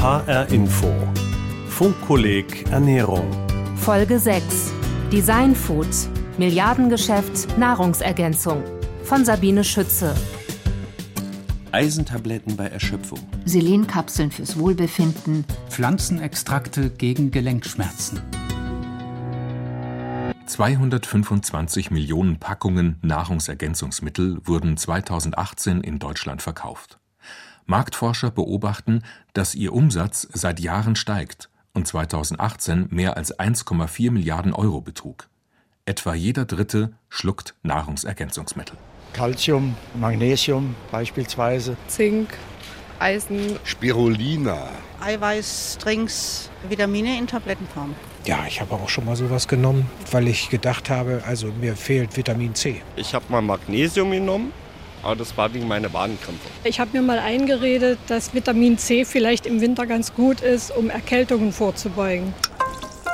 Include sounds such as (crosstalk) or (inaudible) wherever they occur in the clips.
HR Info. Funkkolleg Ernährung. Folge 6. Design Food. Milliardengeschäft Nahrungsergänzung. Von Sabine Schütze. Eisentabletten bei Erschöpfung. Selenkapseln fürs Wohlbefinden. Pflanzenextrakte gegen Gelenkschmerzen. 225 Millionen Packungen Nahrungsergänzungsmittel wurden 2018 in Deutschland verkauft. Marktforscher beobachten, dass ihr Umsatz seit Jahren steigt und 2018 mehr als 1,4 Milliarden Euro betrug. Etwa jeder Dritte schluckt Nahrungsergänzungsmittel. Calcium, Magnesium beispielsweise. Zink, Eisen. Spirulina. Eiweißdrinks, Vitamine in Tablettenform. Ja, ich habe auch schon mal sowas genommen, weil ich gedacht habe, also mir fehlt Vitamin C. Ich habe mal Magnesium genommen, aber das war wegen meiner Wadenkrämpfe. Ich habe mir mal eingeredet, dass Vitamin C vielleicht im Winter ganz gut ist, um Erkältungen vorzubeugen.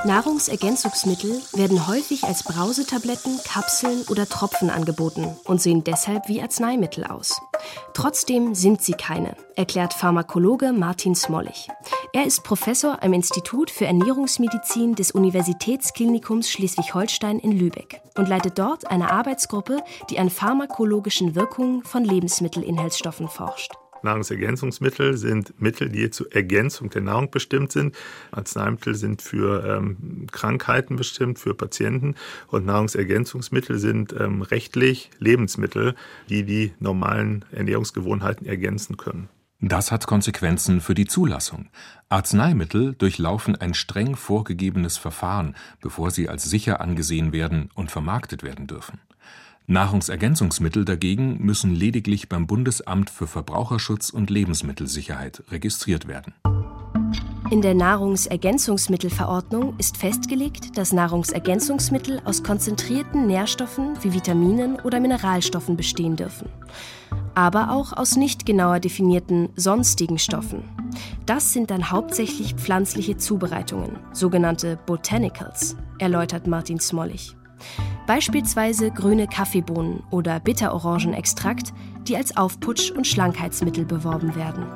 Nahrungsergänzungsmittel werden häufig als Brausetabletten, Kapseln oder Tropfen angeboten und sehen deshalb wie Arzneimittel aus. Trotzdem sind sie keine, erklärt Pharmakologe Martin Smollig. Er ist Professor am Institut für Ernährungsmedizin des Universitätsklinikums Schleswig-Holstein in Lübeck und leitet dort eine Arbeitsgruppe, die an pharmakologischen Wirkungen von Lebensmittelinhaltsstoffen forscht. Nahrungsergänzungsmittel sind Mittel, die zur Ergänzung der Nahrung bestimmt sind. Arzneimittel sind für ähm, Krankheiten bestimmt, für Patienten. Und Nahrungsergänzungsmittel sind ähm, rechtlich Lebensmittel, die die normalen Ernährungsgewohnheiten ergänzen können. Das hat Konsequenzen für die Zulassung. Arzneimittel durchlaufen ein streng vorgegebenes Verfahren, bevor sie als sicher angesehen werden und vermarktet werden dürfen. Nahrungsergänzungsmittel dagegen müssen lediglich beim Bundesamt für Verbraucherschutz und Lebensmittelsicherheit registriert werden. In der Nahrungsergänzungsmittelverordnung ist festgelegt, dass Nahrungsergänzungsmittel aus konzentrierten Nährstoffen wie Vitaminen oder Mineralstoffen bestehen dürfen, aber auch aus nicht genauer definierten sonstigen Stoffen. Das sind dann hauptsächlich pflanzliche Zubereitungen, sogenannte Botanicals, erläutert Martin Smollig beispielsweise grüne Kaffeebohnen oder Bitterorangenextrakt, die als Aufputsch- und Schlankheitsmittel beworben werden.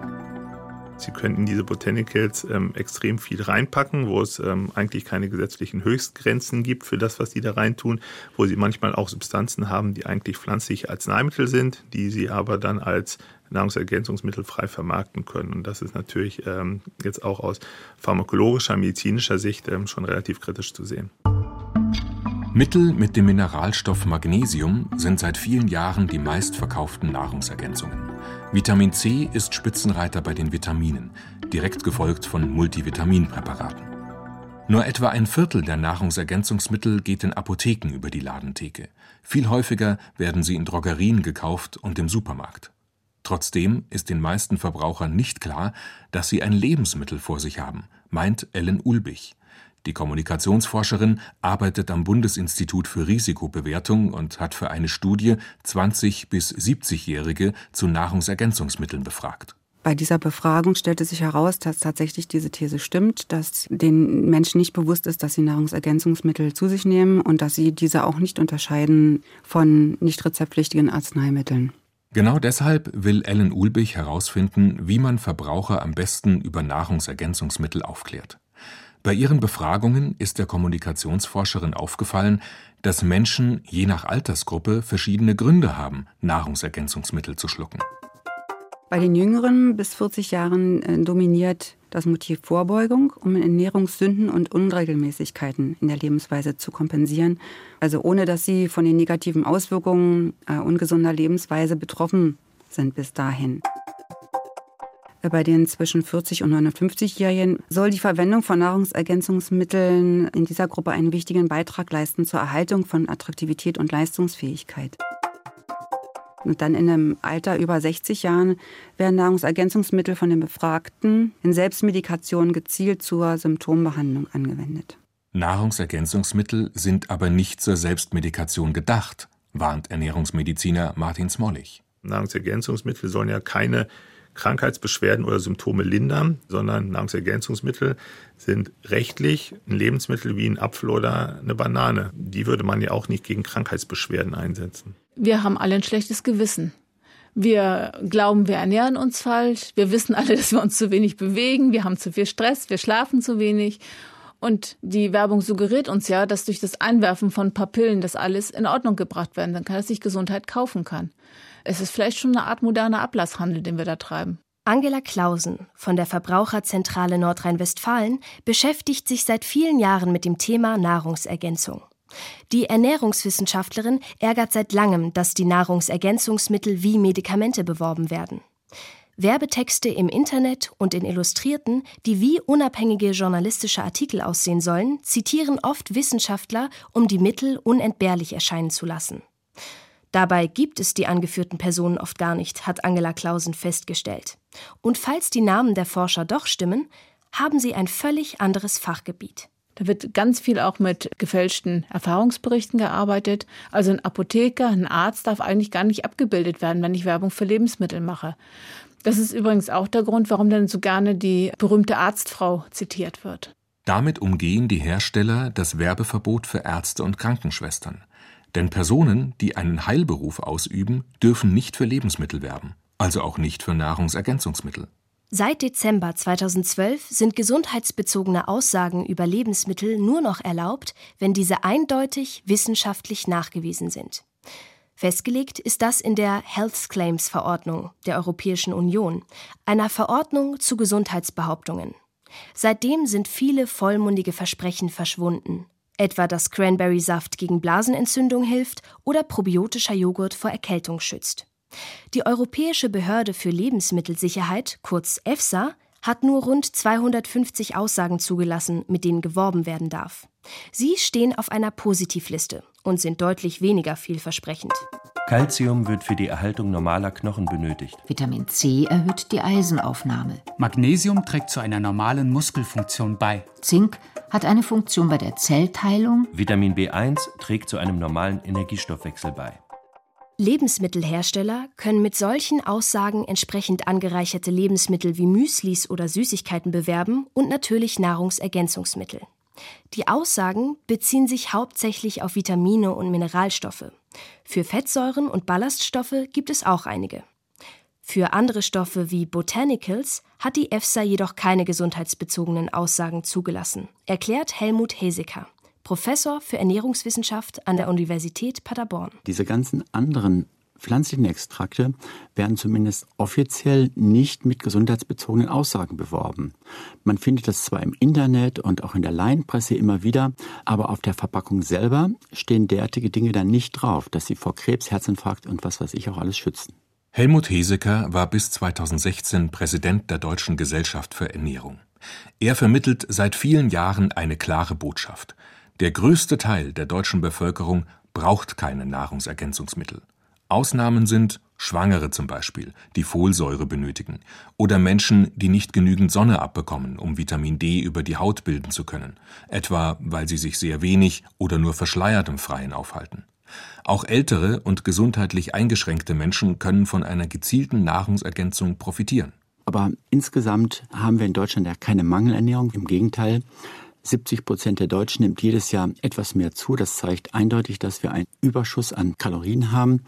Sie können in diese Botanicals ähm, extrem viel reinpacken, wo es ähm, eigentlich keine gesetzlichen Höchstgrenzen gibt für das, was Sie da reintun, wo Sie manchmal auch Substanzen haben, die eigentlich pflanzliche Arzneimittel sind, die Sie aber dann als Nahrungsergänzungsmittel frei vermarkten können. Und das ist natürlich ähm, jetzt auch aus pharmakologischer, medizinischer Sicht ähm, schon relativ kritisch zu sehen. Mittel mit dem Mineralstoff Magnesium sind seit vielen Jahren die meistverkauften Nahrungsergänzungen. Vitamin C ist Spitzenreiter bei den Vitaminen, direkt gefolgt von Multivitaminpräparaten. Nur etwa ein Viertel der Nahrungsergänzungsmittel geht in Apotheken über die Ladentheke. Viel häufiger werden sie in Drogerien gekauft und im Supermarkt. Trotzdem ist den meisten Verbrauchern nicht klar, dass sie ein Lebensmittel vor sich haben, meint Ellen Ulbich. Die Kommunikationsforscherin arbeitet am Bundesinstitut für Risikobewertung und hat für eine Studie 20 bis 70-Jährige zu Nahrungsergänzungsmitteln befragt. Bei dieser Befragung stellte sich heraus, dass tatsächlich diese These stimmt, dass den Menschen nicht bewusst ist, dass sie Nahrungsergänzungsmittel zu sich nehmen und dass sie diese auch nicht unterscheiden von nicht rezeptpflichtigen Arzneimitteln. Genau deshalb will Ellen Ulbich herausfinden, wie man Verbraucher am besten über Nahrungsergänzungsmittel aufklärt. Bei ihren Befragungen ist der Kommunikationsforscherin aufgefallen, dass Menschen je nach Altersgruppe verschiedene Gründe haben, Nahrungsergänzungsmittel zu schlucken. Bei den Jüngeren bis 40 Jahren äh, dominiert das Motiv Vorbeugung, um Ernährungssünden und Unregelmäßigkeiten in der Lebensweise zu kompensieren, also ohne dass sie von den negativen Auswirkungen äh, ungesunder Lebensweise betroffen sind bis dahin. Bei den zwischen 40 und 59-Jährigen soll die Verwendung von Nahrungsergänzungsmitteln in dieser Gruppe einen wichtigen Beitrag leisten zur Erhaltung von Attraktivität und Leistungsfähigkeit. Und dann in einem Alter über 60 Jahren werden Nahrungsergänzungsmittel von den Befragten in Selbstmedikation gezielt zur Symptombehandlung angewendet. Nahrungsergänzungsmittel sind aber nicht zur Selbstmedikation gedacht, warnt Ernährungsmediziner Martin Smollig. Nahrungsergänzungsmittel sollen ja keine Krankheitsbeschwerden oder Symptome lindern, sondern Nahrungsergänzungsmittel sind rechtlich ein Lebensmittel wie ein Apfel oder eine Banane. Die würde man ja auch nicht gegen Krankheitsbeschwerden einsetzen. Wir haben alle ein schlechtes Gewissen, Wir glauben, wir ernähren uns falsch. Wir wissen alle, (laughs) dass wir uns zu wenig bewegen. Wir haben zu viel Stress. Wir schlafen zu wenig. Und die Werbung suggeriert uns ja, dass durch das Einwerfen von ein paar Pillen das alles in Ordnung gebracht werden kann, dass sich Gesundheit kaufen kann. Es ist vielleicht schon eine Art moderner Ablasshandel, den wir da treiben. Angela Clausen von der Verbraucherzentrale Nordrhein-Westfalen beschäftigt sich seit vielen Jahren mit dem Thema Nahrungsergänzung. Die Ernährungswissenschaftlerin ärgert seit langem, dass die Nahrungsergänzungsmittel wie Medikamente beworben werden. Werbetexte im Internet und in Illustrierten, die wie unabhängige journalistische Artikel aussehen sollen, zitieren oft Wissenschaftler, um die Mittel unentbehrlich erscheinen zu lassen. Dabei gibt es die angeführten Personen oft gar nicht, hat Angela Clausen festgestellt. Und falls die Namen der Forscher doch stimmen, haben sie ein völlig anderes Fachgebiet. Da wird ganz viel auch mit gefälschten Erfahrungsberichten gearbeitet. Also ein Apotheker, ein Arzt darf eigentlich gar nicht abgebildet werden, wenn ich Werbung für Lebensmittel mache. Das ist übrigens auch der Grund, warum dann so gerne die berühmte Arztfrau zitiert wird. Damit umgehen die Hersteller das Werbeverbot für Ärzte und Krankenschwestern. Denn Personen, die einen Heilberuf ausüben, dürfen nicht für Lebensmittel werben, also auch nicht für Nahrungsergänzungsmittel. Seit Dezember 2012 sind gesundheitsbezogene Aussagen über Lebensmittel nur noch erlaubt, wenn diese eindeutig wissenschaftlich nachgewiesen sind. Festgelegt ist das in der Health Claims Verordnung der Europäischen Union, einer Verordnung zu Gesundheitsbehauptungen. Seitdem sind viele vollmundige Versprechen verschwunden, etwa dass Cranberry-Saft gegen Blasenentzündung hilft oder probiotischer Joghurt vor Erkältung schützt. Die Europäische Behörde für Lebensmittelsicherheit, kurz EFSA, hat nur rund 250 Aussagen zugelassen, mit denen geworben werden darf. Sie stehen auf einer Positivliste und sind deutlich weniger vielversprechend. Calcium wird für die Erhaltung normaler Knochen benötigt. Vitamin C erhöht die Eisenaufnahme. Magnesium trägt zu einer normalen Muskelfunktion bei. Zink hat eine Funktion bei der Zellteilung. Vitamin B1 trägt zu einem normalen Energiestoffwechsel bei. Lebensmittelhersteller können mit solchen Aussagen entsprechend angereicherte Lebensmittel wie Müslis oder Süßigkeiten bewerben und natürlich Nahrungsergänzungsmittel. Die Aussagen beziehen sich hauptsächlich auf Vitamine und Mineralstoffe. Für Fettsäuren und Ballaststoffe gibt es auch einige. Für andere Stoffe wie Botanicals hat die EFSA jedoch keine gesundheitsbezogenen Aussagen zugelassen, erklärt Helmut Heseker. Professor für Ernährungswissenschaft an der Universität Paderborn. Diese ganzen anderen pflanzlichen Extrakte werden zumindest offiziell nicht mit gesundheitsbezogenen Aussagen beworben. Man findet das zwar im Internet und auch in der Laienpresse immer wieder, aber auf der Verpackung selber stehen derartige Dinge dann nicht drauf, dass sie vor Krebs, Herzinfarkt und was weiß ich auch alles schützen. Helmut Heseker war bis 2016 Präsident der Deutschen Gesellschaft für Ernährung. Er vermittelt seit vielen Jahren eine klare Botschaft. Der größte Teil der deutschen Bevölkerung braucht keine Nahrungsergänzungsmittel. Ausnahmen sind Schwangere zum Beispiel, die Folsäure benötigen, oder Menschen, die nicht genügend Sonne abbekommen, um Vitamin D über die Haut bilden zu können, etwa weil sie sich sehr wenig oder nur verschleiert im Freien aufhalten. Auch ältere und gesundheitlich eingeschränkte Menschen können von einer gezielten Nahrungsergänzung profitieren. Aber insgesamt haben wir in Deutschland ja keine Mangelernährung, im Gegenteil. 70 Prozent der Deutschen nimmt jedes Jahr etwas mehr zu. Das zeigt eindeutig, dass wir einen Überschuss an Kalorien haben.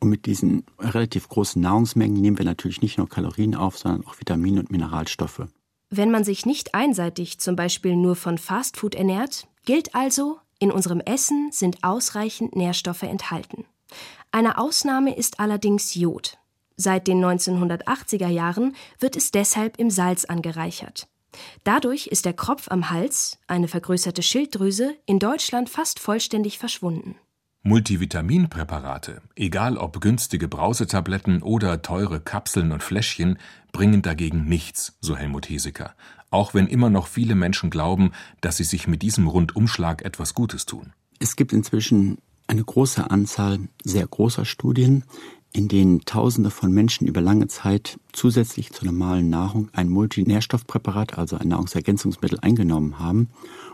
Und mit diesen relativ großen Nahrungsmengen nehmen wir natürlich nicht nur Kalorien auf, sondern auch Vitamine und Mineralstoffe. Wenn man sich nicht einseitig zum Beispiel nur von Fastfood ernährt, gilt also, in unserem Essen sind ausreichend Nährstoffe enthalten. Eine Ausnahme ist allerdings Jod. Seit den 1980er Jahren wird es deshalb im Salz angereichert. Dadurch ist der Kropf am Hals, eine vergrößerte Schilddrüse, in Deutschland fast vollständig verschwunden. Multivitaminpräparate, egal ob günstige Brausetabletten oder teure Kapseln und Fläschchen, bringen dagegen nichts, so Helmut Heseker, auch wenn immer noch viele Menschen glauben, dass sie sich mit diesem Rundumschlag etwas Gutes tun. Es gibt inzwischen eine große Anzahl sehr großer Studien, in denen Tausende von Menschen über lange Zeit zusätzlich zur normalen Nahrung ein Multinährstoffpräparat, also ein Nahrungsergänzungsmittel, eingenommen haben.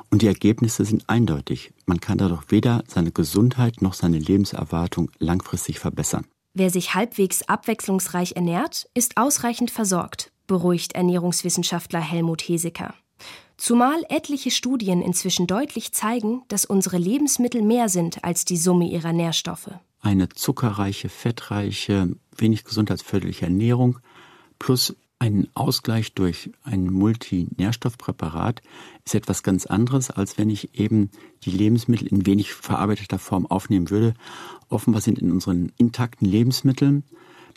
Und die Ergebnisse sind eindeutig. Man kann dadurch weder seine Gesundheit noch seine Lebenserwartung langfristig verbessern. Wer sich halbwegs abwechslungsreich ernährt, ist ausreichend versorgt, beruhigt Ernährungswissenschaftler Helmut Heseker. Zumal etliche Studien inzwischen deutlich zeigen, dass unsere Lebensmittel mehr sind als die Summe ihrer Nährstoffe. Eine zuckerreiche, fettreiche, wenig gesundheitsförderliche Ernährung plus ein Ausgleich durch ein Multinährstoffpräparat ist etwas ganz anderes, als wenn ich eben die Lebensmittel in wenig verarbeiteter Form aufnehmen würde. Offenbar sind in unseren intakten Lebensmitteln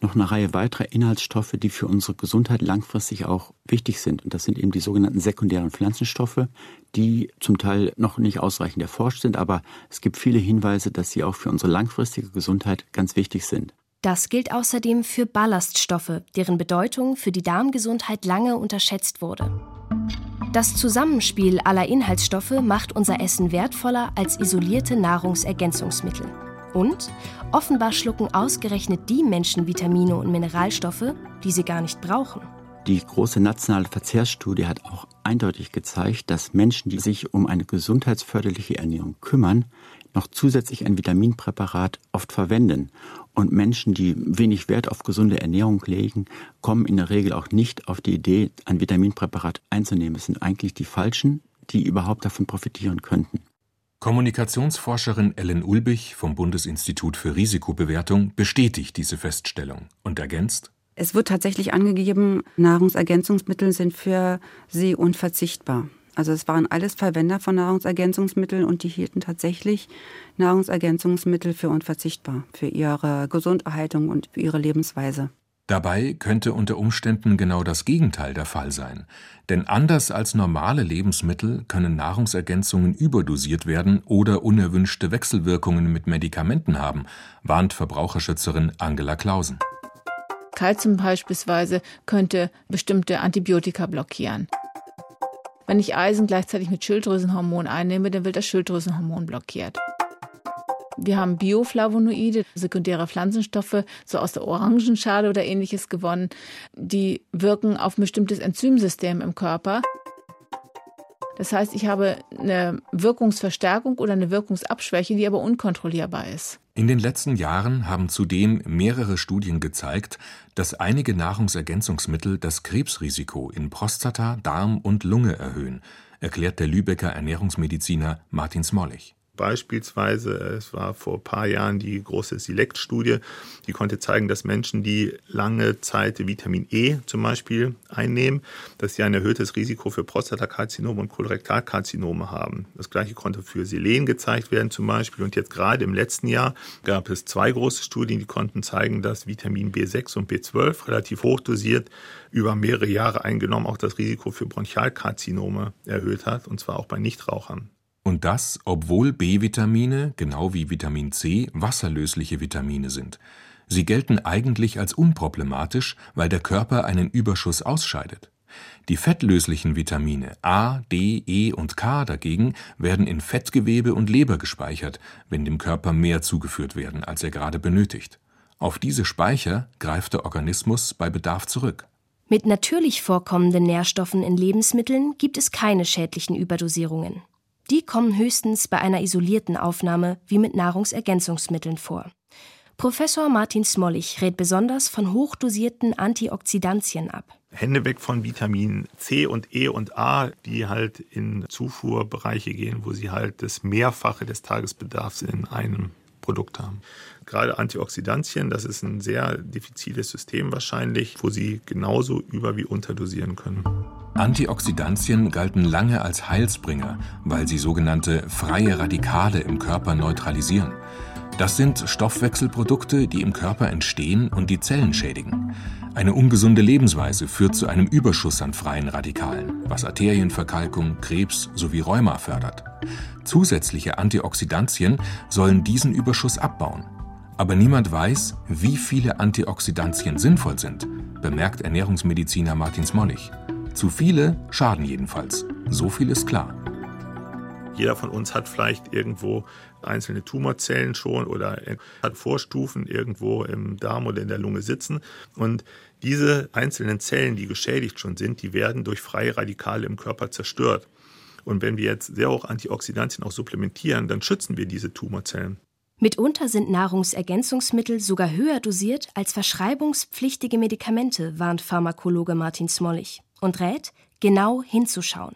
noch eine Reihe weiterer Inhaltsstoffe, die für unsere Gesundheit langfristig auch wichtig sind. Und das sind eben die sogenannten sekundären Pflanzenstoffe, die zum Teil noch nicht ausreichend erforscht sind, aber es gibt viele Hinweise, dass sie auch für unsere langfristige Gesundheit ganz wichtig sind. Das gilt außerdem für Ballaststoffe, deren Bedeutung für die Darmgesundheit lange unterschätzt wurde. Das Zusammenspiel aller Inhaltsstoffe macht unser Essen wertvoller als isolierte Nahrungsergänzungsmittel. Und offenbar schlucken ausgerechnet die Menschen Vitamine und Mineralstoffe, die sie gar nicht brauchen. Die große nationale Verzehrsstudie hat auch eindeutig gezeigt, dass Menschen, die sich um eine gesundheitsförderliche Ernährung kümmern, noch zusätzlich ein Vitaminpräparat oft verwenden. Und Menschen, die wenig Wert auf gesunde Ernährung legen, kommen in der Regel auch nicht auf die Idee, ein Vitaminpräparat einzunehmen. Es sind eigentlich die Falschen, die überhaupt davon profitieren könnten. Kommunikationsforscherin Ellen Ulbich vom Bundesinstitut für Risikobewertung bestätigt diese Feststellung und ergänzt, es wird tatsächlich angegeben, Nahrungsergänzungsmittel sind für sie unverzichtbar. Also es waren alles Verwender von Nahrungsergänzungsmitteln und die hielten tatsächlich Nahrungsergänzungsmittel für unverzichtbar, für ihre Gesunderhaltung und für ihre Lebensweise. Dabei könnte unter Umständen genau das Gegenteil der Fall sein. Denn anders als normale Lebensmittel können Nahrungsergänzungen überdosiert werden oder unerwünschte Wechselwirkungen mit Medikamenten haben, warnt Verbraucherschützerin Angela Clausen. Kalzium beispielsweise könnte bestimmte Antibiotika blockieren. Wenn ich Eisen gleichzeitig mit Schilddrüsenhormon einnehme, dann wird das Schilddrüsenhormon blockiert. Wir haben Bioflavonoide, sekundäre Pflanzenstoffe, so aus der Orangenschale oder ähnliches gewonnen. Die wirken auf ein bestimmtes Enzymsystem im Körper. Das heißt, ich habe eine Wirkungsverstärkung oder eine Wirkungsabschwäche, die aber unkontrollierbar ist. In den letzten Jahren haben zudem mehrere Studien gezeigt, dass einige Nahrungsergänzungsmittel das Krebsrisiko in Prostata, Darm und Lunge erhöhen, erklärt der Lübecker Ernährungsmediziner Martin Smollig. Beispielsweise, es war vor ein paar Jahren die große Select-Studie, die konnte zeigen, dass Menschen, die lange Zeit Vitamin E zum Beispiel einnehmen, dass sie ein erhöhtes Risiko für Prostatakarzinome und Kolorektalkarzinome haben. Das gleiche konnte für Selen gezeigt werden zum Beispiel. Und jetzt gerade im letzten Jahr gab es zwei große Studien, die konnten zeigen, dass Vitamin B6 und B12 relativ hoch dosiert über mehrere Jahre eingenommen auch das Risiko für Bronchialkarzinome erhöht hat, und zwar auch bei Nichtrauchern. Und das, obwohl B-Vitamine, genau wie Vitamin C, wasserlösliche Vitamine sind. Sie gelten eigentlich als unproblematisch, weil der Körper einen Überschuss ausscheidet. Die fettlöslichen Vitamine A, D, E und K dagegen werden in Fettgewebe und Leber gespeichert, wenn dem Körper mehr zugeführt werden, als er gerade benötigt. Auf diese Speicher greift der Organismus bei Bedarf zurück. Mit natürlich vorkommenden Nährstoffen in Lebensmitteln gibt es keine schädlichen Überdosierungen. Die kommen höchstens bei einer isolierten Aufnahme wie mit Nahrungsergänzungsmitteln vor. Professor Martin Smollig rät besonders von hochdosierten Antioxidantien ab. Hände weg von Vitamin C und E und A, die halt in Zufuhrbereiche gehen, wo sie halt das Mehrfache des Tagesbedarfs in einem Produkt haben. Gerade Antioxidantien, das ist ein sehr diffiziles System wahrscheinlich, wo sie genauso über- wie unterdosieren können. Antioxidantien galten lange als Heilsbringer, weil sie sogenannte freie Radikale im Körper neutralisieren. Das sind Stoffwechselprodukte, die im Körper entstehen und die Zellen schädigen. Eine ungesunde Lebensweise führt zu einem Überschuss an freien Radikalen, was Arterienverkalkung, Krebs sowie Rheuma fördert. Zusätzliche Antioxidantien sollen diesen Überschuss abbauen. Aber niemand weiß, wie viele Antioxidantien sinnvoll sind, bemerkt Ernährungsmediziner Martin Smollig. Zu viele schaden jedenfalls. So viel ist klar. Jeder von uns hat vielleicht irgendwo einzelne Tumorzellen schon oder hat Vorstufen irgendwo im Darm oder in der Lunge sitzen. Und diese einzelnen Zellen, die geschädigt schon sind, die werden durch freie Radikale im Körper zerstört. Und wenn wir jetzt sehr hoch Antioxidantien auch supplementieren, dann schützen wir diese Tumorzellen. Mitunter sind Nahrungsergänzungsmittel sogar höher dosiert als verschreibungspflichtige Medikamente, warnt Pharmakologe Martin Smollig und rät, genau hinzuschauen.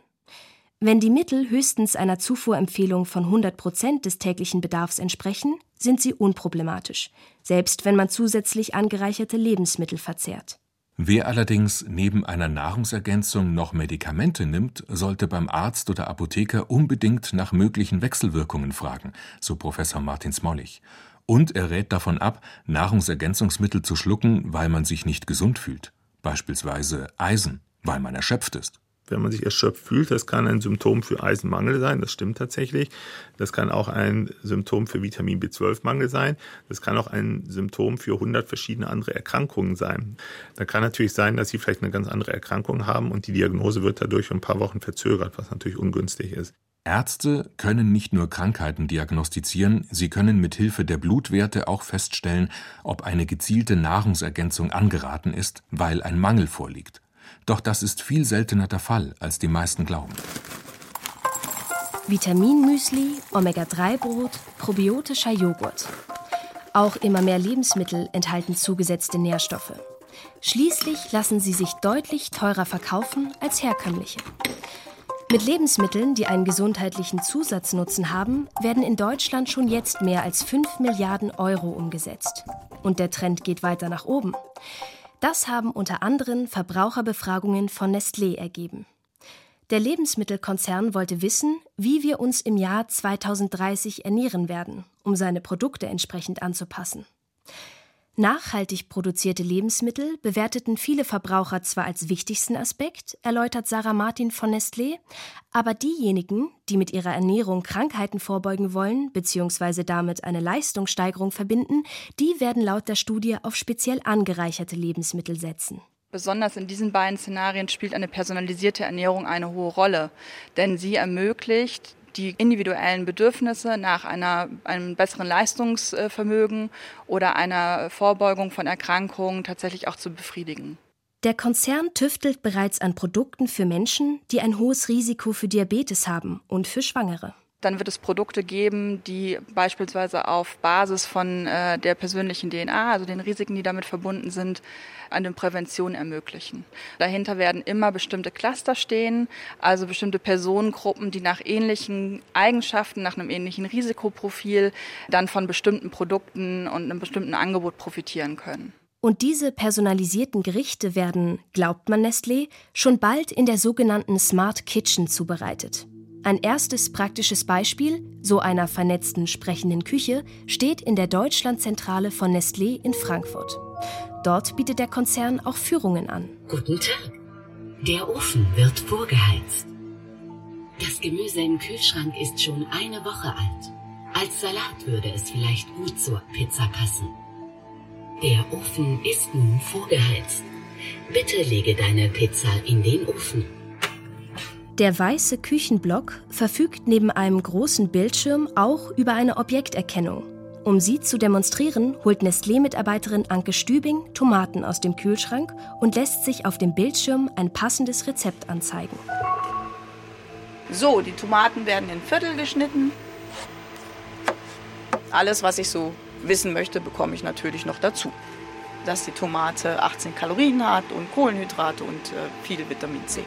Wenn die Mittel höchstens einer Zufuhrempfehlung von 100 Prozent des täglichen Bedarfs entsprechen, sind sie unproblematisch, selbst wenn man zusätzlich angereicherte Lebensmittel verzehrt. Wer allerdings neben einer Nahrungsergänzung noch Medikamente nimmt, sollte beim Arzt oder Apotheker unbedingt nach möglichen Wechselwirkungen fragen, so Professor Martin Smollig. Und er rät davon ab, Nahrungsergänzungsmittel zu schlucken, weil man sich nicht gesund fühlt. Beispielsweise Eisen, weil man erschöpft ist wenn man sich erschöpft fühlt. Das kann ein Symptom für Eisenmangel sein, das stimmt tatsächlich. Das kann auch ein Symptom für Vitamin B12-Mangel sein. Das kann auch ein Symptom für 100 verschiedene andere Erkrankungen sein. Da kann natürlich sein, dass Sie vielleicht eine ganz andere Erkrankung haben und die Diagnose wird dadurch ein paar Wochen verzögert, was natürlich ungünstig ist. Ärzte können nicht nur Krankheiten diagnostizieren, sie können mit Hilfe der Blutwerte auch feststellen, ob eine gezielte Nahrungsergänzung angeraten ist, weil ein Mangel vorliegt. Doch das ist viel seltener der Fall, als die meisten glauben. Vitaminmüsli, Omega-3-Brot, probiotischer Joghurt. Auch immer mehr Lebensmittel enthalten zugesetzte Nährstoffe. Schließlich lassen sie sich deutlich teurer verkaufen als herkömmliche. Mit Lebensmitteln, die einen gesundheitlichen Zusatznutzen haben, werden in Deutschland schon jetzt mehr als 5 Milliarden Euro umgesetzt. Und der Trend geht weiter nach oben. Das haben unter anderem Verbraucherbefragungen von Nestlé ergeben. Der Lebensmittelkonzern wollte wissen, wie wir uns im Jahr 2030 ernähren werden, um seine Produkte entsprechend anzupassen. Nachhaltig produzierte Lebensmittel bewerteten viele Verbraucher zwar als wichtigsten Aspekt, erläutert Sarah Martin von Nestlé, aber diejenigen, die mit ihrer Ernährung Krankheiten vorbeugen wollen bzw. damit eine Leistungssteigerung verbinden, die werden laut der Studie auf speziell angereicherte Lebensmittel setzen. Besonders in diesen beiden Szenarien spielt eine personalisierte Ernährung eine hohe Rolle, denn sie ermöglicht die individuellen Bedürfnisse nach einer, einem besseren Leistungsvermögen oder einer Vorbeugung von Erkrankungen tatsächlich auch zu befriedigen. Der Konzern tüftelt bereits an Produkten für Menschen, die ein hohes Risiko für Diabetes haben und für Schwangere. Dann wird es Produkte geben, die beispielsweise auf Basis von äh, der persönlichen DNA, also den Risiken, die damit verbunden sind, eine Prävention ermöglichen. Dahinter werden immer bestimmte Cluster stehen, also bestimmte Personengruppen, die nach ähnlichen Eigenschaften, nach einem ähnlichen Risikoprofil dann von bestimmten Produkten und einem bestimmten Angebot profitieren können. Und diese personalisierten Gerichte werden, glaubt man Nestlé, schon bald in der sogenannten Smart Kitchen zubereitet. Ein erstes praktisches Beispiel so einer vernetzten sprechenden Küche steht in der Deutschlandzentrale von Nestlé in Frankfurt. Dort bietet der Konzern auch Führungen an. Guten Tag. Der Ofen wird vorgeheizt. Das Gemüse im Kühlschrank ist schon eine Woche alt. Als Salat würde es vielleicht gut zur Pizza passen. Der Ofen ist nun vorgeheizt. Bitte lege deine Pizza in den Ofen. Der weiße Küchenblock verfügt neben einem großen Bildschirm auch über eine Objekterkennung. Um sie zu demonstrieren, holt Nestlé-Mitarbeiterin Anke Stübing Tomaten aus dem Kühlschrank und lässt sich auf dem Bildschirm ein passendes Rezept anzeigen. So, die Tomaten werden in Viertel geschnitten. Alles, was ich so wissen möchte, bekomme ich natürlich noch dazu. Dass die Tomate 18 Kalorien hat und Kohlenhydrate und äh, viel Vitamin C.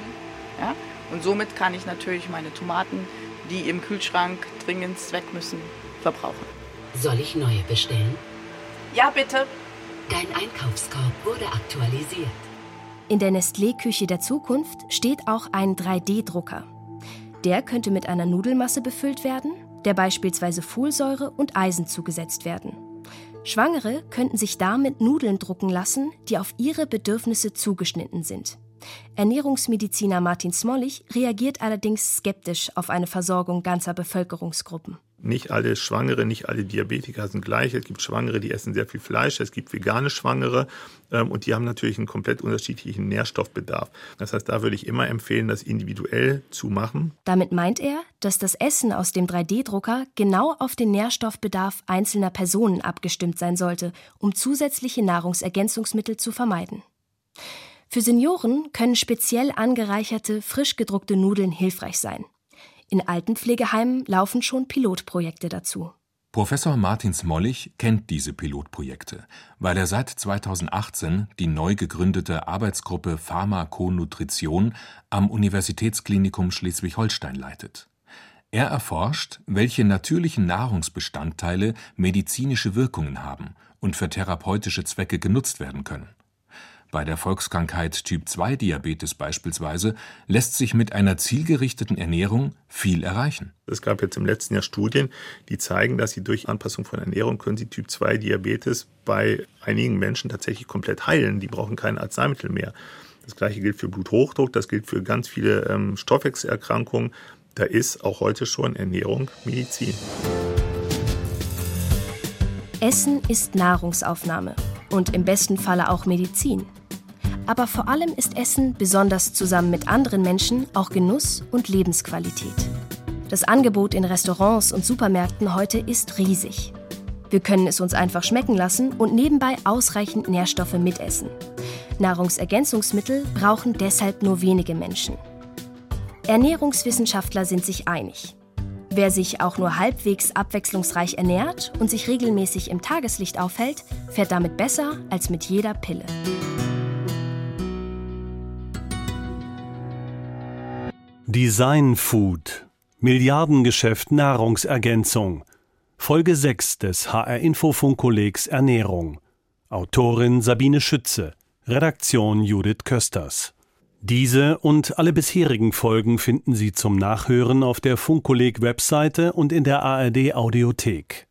Ja? Und somit kann ich natürlich meine Tomaten, die im Kühlschrank dringend weg müssen, verbrauchen. Soll ich neue bestellen? Ja, bitte. Dein Einkaufskorb wurde aktualisiert. In der Nestlé-Küche der Zukunft steht auch ein 3D-Drucker. Der könnte mit einer Nudelmasse befüllt werden, der beispielsweise Folsäure und Eisen zugesetzt werden. Schwangere könnten sich damit Nudeln drucken lassen, die auf ihre Bedürfnisse zugeschnitten sind. Ernährungsmediziner Martin Smollig reagiert allerdings skeptisch auf eine Versorgung ganzer Bevölkerungsgruppen. Nicht alle Schwangere, nicht alle Diabetiker sind gleich. Es gibt Schwangere, die essen sehr viel Fleisch, es gibt vegane Schwangere ähm, und die haben natürlich einen komplett unterschiedlichen Nährstoffbedarf. Das heißt, da würde ich immer empfehlen, das individuell zu machen. Damit meint er, dass das Essen aus dem 3D-Drucker genau auf den Nährstoffbedarf einzelner Personen abgestimmt sein sollte, um zusätzliche Nahrungsergänzungsmittel zu vermeiden. Für Senioren können speziell angereicherte, frisch gedruckte Nudeln hilfreich sein. In Altenpflegeheimen laufen schon Pilotprojekte dazu. Professor Martin Smollig kennt diese Pilotprojekte, weil er seit 2018 die neu gegründete Arbeitsgruppe Pharmakonutrition am Universitätsklinikum Schleswig-Holstein leitet. Er erforscht, welche natürlichen Nahrungsbestandteile medizinische Wirkungen haben und für therapeutische Zwecke genutzt werden können bei der Volkskrankheit Typ-2-Diabetes beispielsweise lässt sich mit einer zielgerichteten Ernährung viel erreichen. Es gab jetzt im letzten Jahr Studien, die zeigen, dass sie durch Anpassung von Ernährung können sie Typ-2-Diabetes bei einigen Menschen tatsächlich komplett heilen. Die brauchen kein Arzneimittel mehr. Das gleiche gilt für Bluthochdruck, das gilt für ganz viele ähm, Stoffwechselerkrankungen. Da ist auch heute schon Ernährung Medizin. Essen ist Nahrungsaufnahme und im besten Falle auch Medizin. Aber vor allem ist Essen, besonders zusammen mit anderen Menschen, auch Genuss und Lebensqualität. Das Angebot in Restaurants und Supermärkten heute ist riesig. Wir können es uns einfach schmecken lassen und nebenbei ausreichend Nährstoffe mitessen. Nahrungsergänzungsmittel brauchen deshalb nur wenige Menschen. Ernährungswissenschaftler sind sich einig. Wer sich auch nur halbwegs abwechslungsreich ernährt und sich regelmäßig im Tageslicht aufhält, fährt damit besser als mit jeder Pille. Design Food. Milliardengeschäft Nahrungsergänzung. Folge 6 des HR Infofunkkollegs Ernährung. Autorin Sabine Schütze. Redaktion Judith Kösters. Diese und alle bisherigen Folgen finden Sie zum Nachhören auf der Funkkolleg Webseite und in der ARD Audiothek